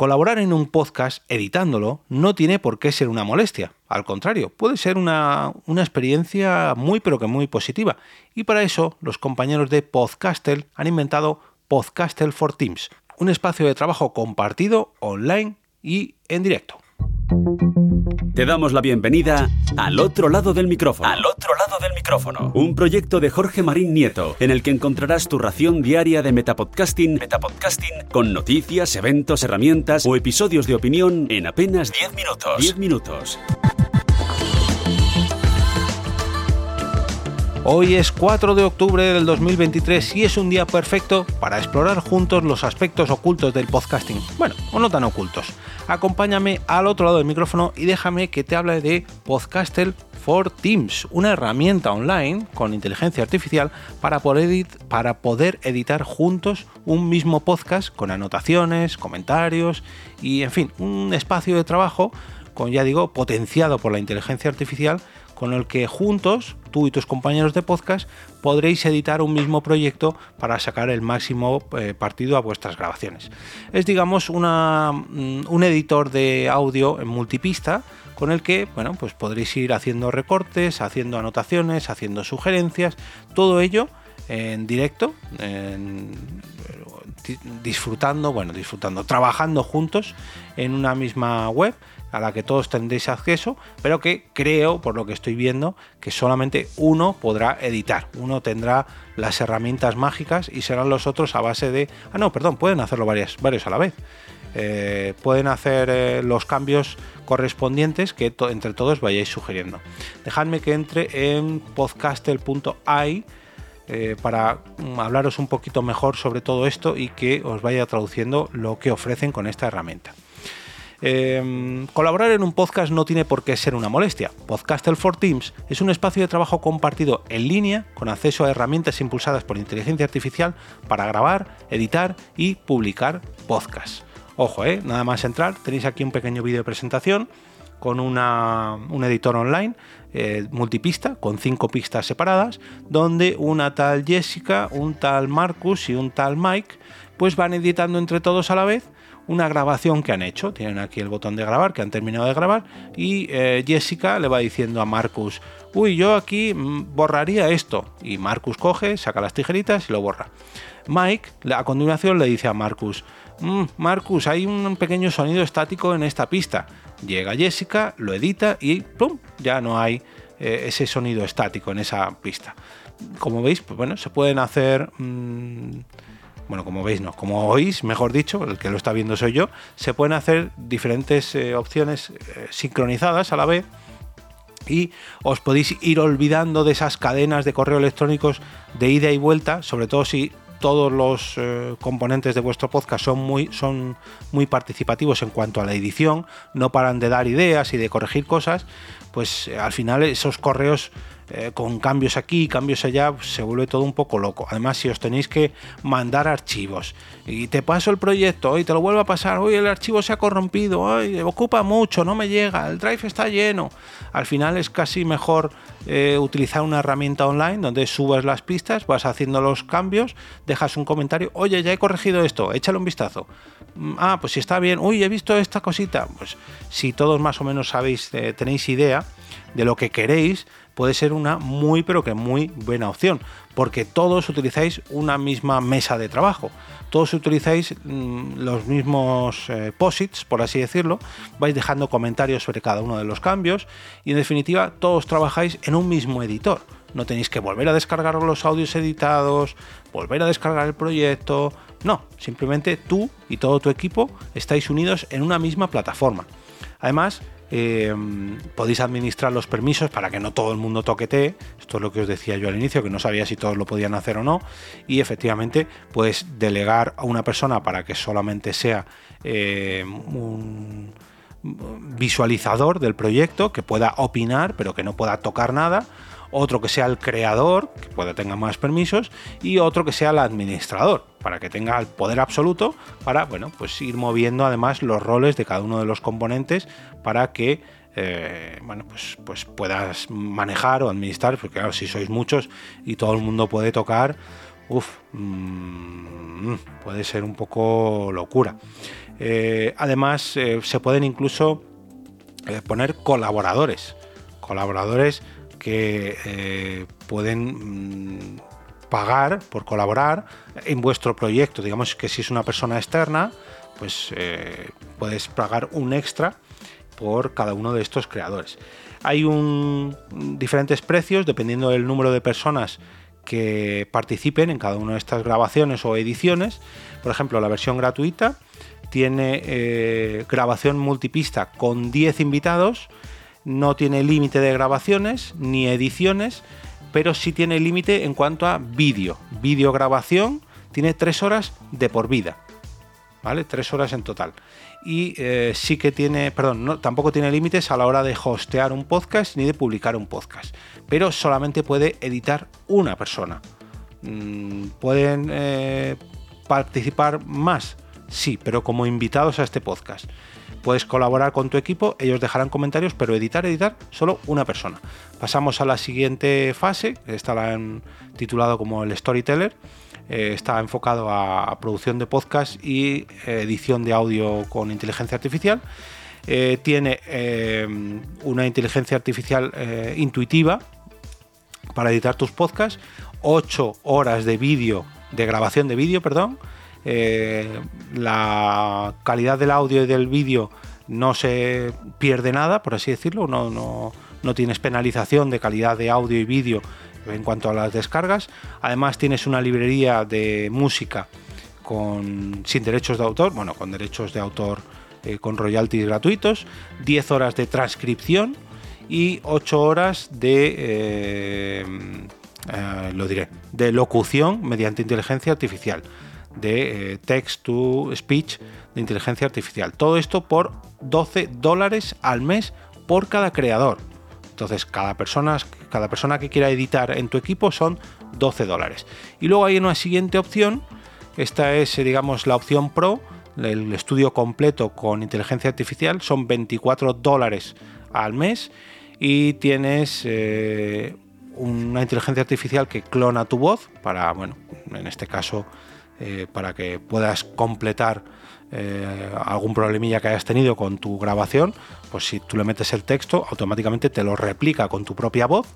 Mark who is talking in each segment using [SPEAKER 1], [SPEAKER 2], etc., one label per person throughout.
[SPEAKER 1] Colaborar en un podcast editándolo no tiene por qué ser una molestia. Al contrario, puede ser una, una, experiencia muy pero que muy positiva. Y para eso los compañeros de Podcastle han inventado Podcastle for Teams, un espacio de trabajo compartido online y en directo.
[SPEAKER 2] Te damos la bienvenida al otro lado del micrófono. Al otro lado micrófono. Un proyecto de Jorge Marín Nieto, en el que encontrarás tu ración diaria de metapodcasting, metapodcasting con noticias, eventos, herramientas o episodios de opinión en apenas 10 minutos. 10 minutos.
[SPEAKER 1] Hoy es 4 de octubre del 2023 y es un día perfecto para explorar juntos los aspectos ocultos del podcasting. Bueno, o no tan ocultos. Acompáñame al otro lado del micrófono y déjame que te hable de Podcastle for Teams, una herramienta online con inteligencia artificial para poder, para poder editar juntos un mismo podcast con anotaciones, comentarios y, en fin, un espacio de trabajo con, ya digo, potenciado por la inteligencia artificial con el que juntos, tú y tus compañeros de podcast, podréis editar un mismo proyecto para sacar el máximo eh, partido a vuestras grabaciones. Es, digamos, mm, un editor de audio en multipista con el que, bueno, pues podréis ir haciendo recortes, haciendo anotaciones, haciendo sugerencias, todo ello en directo, disfrutando, bueno, disfrutando, trabajando juntos en una misma web a la que todos tendréis acceso, pero que creo, por lo que estoy viendo, que solamente uno podrá editar. Uno tendrá las herramientas mágicas y serán los otros a base de... Ah, no, perdón, pueden hacerlo varias, varios a la vez. Eh, pueden hacer eh, los cambios correspondientes que entre todos vayáis sugiriendo. Dejadme que entre en podcastel.ai eh, para mm, hablaros un poquito mejor sobre todo esto y que os vaya traduciendo lo que ofrecen con esta herramienta. Em, colaborar en un podcast no tiene por qué ser una molestia. Podcastle for Teams es un espacio de trabajo compartido en línea con acceso a herramientas impulsadas por inteligencia artificial para grabar, editar y publicar podcasts. Ojo, eh, nada más entrar, tenéis aquí un pequeño vídeo de presentación con una, un editor online eh, multipista, con cinco pistas separadas, donde una tal Jessica, un tal Marcus y un tal Mike, pues van editando entre todos a la vez una grabación que han hecho. Tienen aquí el botón de grabar, que han terminado de grabar, y eh, Jessica le va diciendo a Marcus, uy, yo aquí mm, borraría esto. Y Marcus coge, saca las tijeritas y lo borra. Mike, a continuación, le dice a Marcus, mm, Marcus, hay un pequeño sonido estático en esta pista. Llega Jessica, lo edita y ¡pum! ya no hay eh, ese sonido estático en esa pista. Como veis, pues bueno, se pueden hacer... Mm, bueno, como veis, no, como oís, mejor dicho, el que lo está viendo soy yo, se pueden hacer diferentes eh, opciones eh, sincronizadas a la vez y os podéis ir olvidando de esas cadenas de correo electrónicos de ida y vuelta, sobre todo si todos los eh, componentes de vuestro podcast son muy, son muy participativos en cuanto a la edición, no paran de dar ideas y de corregir cosas, pues al final esos correos eh, con cambios aquí, cambios allá, se vuelve todo un poco loco. Además, si os tenéis que mandar archivos y te paso el proyecto y te lo vuelvo a pasar, hoy el archivo se ha corrompido, ocupa mucho, no me llega, el drive está lleno. Al final es casi mejor eh, utilizar una herramienta online donde subas las pistas, vas haciendo los cambios, dejas un comentario, oye, ya he corregido esto, échale un vistazo. Mm, ah, pues si está bien, uy, he visto esta cosita. Pues si todos más o menos sabéis, eh, tenéis idea de lo que queréis, puede ser una muy pero que muy buena opción, porque todos utilizáis una misma mesa de trabajo, todos utilizáis mm, los mismos eh, posits, por así decirlo, vais dejando comentarios sobre cada uno de los cambios y en definitiva todos trabajáis en un mismo editor. No tenéis que volver a descargar los audios editados, volver a descargar el proyecto. No, simplemente tú y todo tu equipo estáis unidos en una misma plataforma. Además, eh, podéis administrar los permisos para que no todo el mundo toquetee. Esto es lo que os decía yo al inicio, que no sabía si todos lo podían hacer o no. Y efectivamente, puedes delegar a una persona para que solamente sea eh, un visualizador del proyecto, que pueda opinar, pero que no pueda tocar nada otro que sea el creador, que pueda tener más permisos, y otro que sea el administrador, para que tenga el poder absoluto para, bueno, pues ir moviendo además los roles de cada uno de los componentes para que eh, bueno, pues, pues puedas manejar o administrar, porque claro, si sois muchos y todo el mundo puede tocar, uff, mm, puede ser un poco locura. Eh, además, eh, se pueden incluso poner colaboradores, colaboradores que pueden mm, pagar por colaborar en vuestro proyecto. Digamos que si es una persona externa, pues puedes pagar un extra por cada uno de estos creadores. Hay un, diferentes precios dependiendo del número de personas que participen en cada una de estas grabaciones o ediciones. Por ejemplo, la versión gratuita tiene eh, grabación multipista con 10 invitados, no tiene límite de grabaciones ni ediciones, pero sí tiene límite en cuanto a vídeo. Vídeo grabación tiene 3 horas de por vida. ¿Vale? 3 horas en total. Y eh, sí que tiene, perdón, no, tampoco tiene límites a la hora de hostear un podcast ni de publicar un podcast. Pero solamente puede editar una persona. Mm, pueden eh, participar más Sí, pero como invitados a este podcast. Puedes colaborar con tu equipo, ellos dejarán comentarios, pero editar, editar, solo una persona. Pasamos a la siguiente fase, esta la han titulado como el storyteller. Eh, está enfocado a, producción de podcast y eh, edición de audio con inteligencia artificial. Eh, tiene una inteligencia artificial intuitiva para editar tus podcasts, 8 horas de vídeo, de grabación de vídeo, perdón, eh, la calidad del audio y del vídeo no se pierde nada, por así decirlo, no, no, no tienes penalización de calidad de audio y vídeo en cuanto a las descargas. Además tienes una librería de música con, sin derechos de autor, bueno, con derechos de autor eh, con royalties gratuitos, 10 horas de transcripción y 8 horas de... Eh, lo diré, de locución mediante inteligencia artificial de eh, text to speech de inteligencia artificial. Todo esto por 12 dólares al mes por cada creador. Entonces, cada persona, cada persona que quiera editar en tu equipo son 12 dólares. Y luego hay una siguiente opción. Esta es, eh, digamos, la opción Pro, el estudio completo con inteligencia artificial. Son 24 dólares al mes y tienes eh, una inteligencia artificial que clona tu voz para, bueno, en este caso eh, para que puedas completar eh, algún problemilla que hayas tenido con tu grabación, pues si tú le metes el texto, automáticamente te lo replica con tu propia voz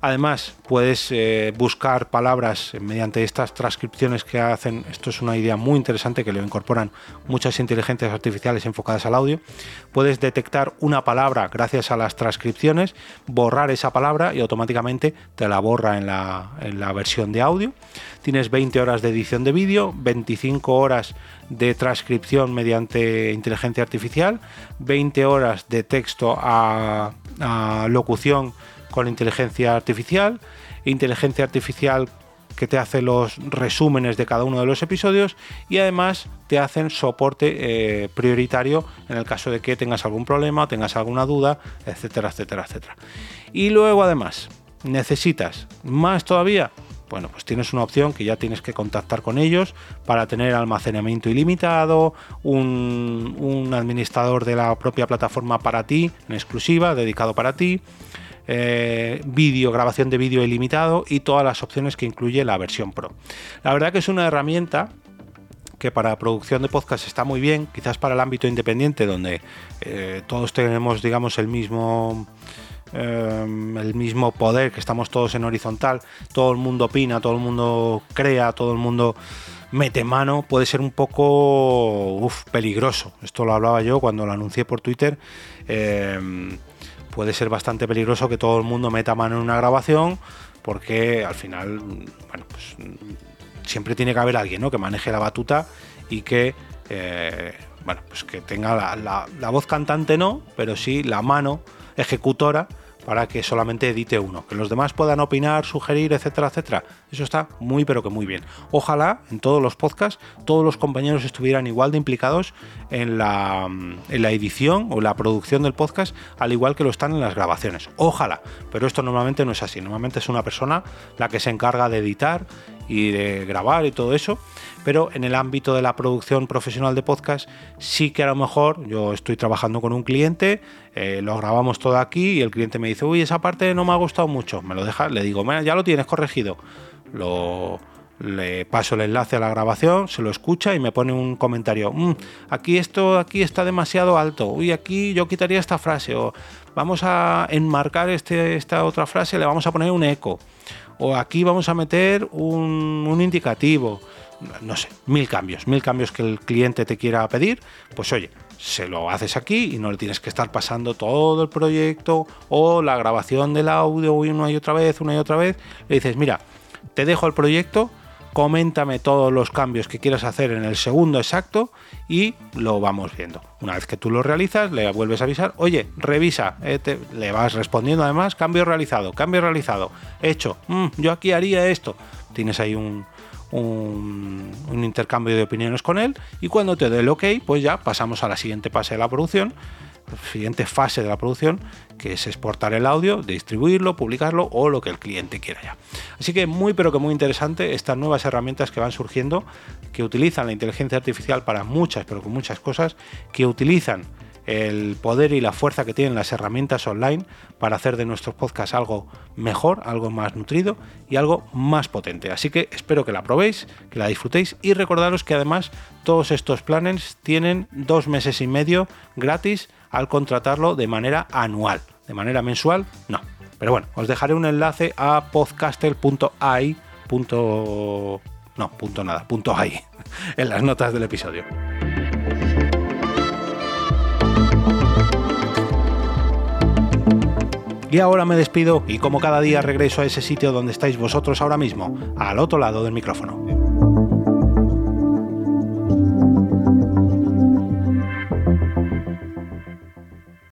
[SPEAKER 1] Además, puedes eh, buscar palabras mediante estas transcripciones que hacen. Esto es una idea muy interesante que le incorporan muchas inteligencias artificiales enfocadas al audio. Puedes detectar una palabra gracias a las transcripciones, borrar esa palabra y automáticamente te la borra en la, en la versión de audio. Tienes 20 horas de edición de vídeo, 25 horas de transcripción mediante inteligencia artificial, 20 horas de texto a, a locución con inteligencia artificial, inteligencia artificial que te hace los resúmenes de cada uno de los episodios y además te hacen soporte eh, prioritario en el caso de que tengas algún problema, tengas alguna duda, etcétera, etcétera, etcétera. Y luego además, ¿necesitas más todavía? Bueno, pues tienes una opción que ya tienes que contactar con ellos para tener almacenamiento ilimitado, un, un administrador de la propia plataforma para ti, en exclusiva, dedicado para ti eh, vídeo, grabación de vídeo ilimitado y todas las opciones que incluye la versión Pro. La verdad que es una herramienta que para producción de podcast está muy bien, quizás para el ámbito independiente donde eh, todos tenemos, digamos, el mismo eh, el mismo poder, que estamos todos en horizontal, todo el mundo opina, todo el mundo crea, todo el mundo mete mano, puede ser un poco peligroso. Esto lo hablaba yo cuando lo anuncié por Twitter puede ser bastante peligroso que todo el mundo meta mano en una grabación, porque al final, bueno, pues siempre tiene que haber alguien ¿no? que maneje la batuta y que, eh, bueno, pues que tenga la voz cantante no, pero sí la mano ejecutora para que solamente edite uno, que los demás puedan opinar, sugerir, etcétera, etcétera. Eso está muy pero que muy bien. Ojalá en todos los podcasts todos los compañeros estuvieran igual de implicados en la, en la edición o la producción del podcast, al igual que lo están en las grabaciones. Ojalá, pero esto normalmente no es así. Normalmente es una persona la que se encarga de editar y de grabar y todo eso, pero en el ámbito de la producción profesional de podcast sí que a lo mejor yo estoy trabajando con un cliente, eh, lo grabamos todo aquí y el cliente me dice, uy, esa parte no me ha gustado mucho, me lo deja, le digo, ya lo tienes corregido, le paso el enlace a la grabación, se lo escucha y me pone un comentario. "Mm, aquí esto aquí está demasiado alto. Uy, aquí yo quitaría esta frase. O vamos a enmarcar este, esta otra frase, le vamos a poner un eco. O aquí vamos a meter un, indicativo. No sé, mil cambios, mil cambios que el cliente te quiera pedir. Pues oye, se lo haces aquí y no le tienes que estar pasando todo el proyecto o la grabación del audio una y otra vez, una y otra vez. Le dices, mira, te dejo el proyecto, coméntame todos los cambios que quieras hacer en el segundo exacto y lo vamos viendo. Una vez que tú lo realizas, le vuelves a avisar, oye, revisa, eh, le vas respondiendo además, cambio realizado, cambio realizado, hecho, "Mm, yo aquí haría esto. Tienes ahí un, un, un intercambio de opiniones con él y cuando te dé el ok, pues ya pasamos a la siguiente fase de la producción, siguiente fase de la producción, que es exportar el audio, distribuirlo, publicarlo o lo que el cliente quiera ya. Así que muy pero que muy interesante estas nuevas herramientas que van surgiendo, que utilizan la inteligencia artificial para muchas, pero con muchas cosas, que utilizan el poder y la fuerza que tienen las herramientas online para hacer de nuestros podcasts algo mejor, algo más nutrido y algo más potente. Así que espero que la probéis, que la disfrutéis y recordaros que además todos estos planes tienen dos meses y medio gratis al contratarlo de manera anual. De manera mensual, no. Pero bueno, os dejaré un enlace a podcaster.ai. punto- No, punto nada, punto .ai en las notas del episodio. Y ahora me despido y como cada día regreso a ese sitio donde estáis vosotros ahora mismo, al otro lado del micrófono.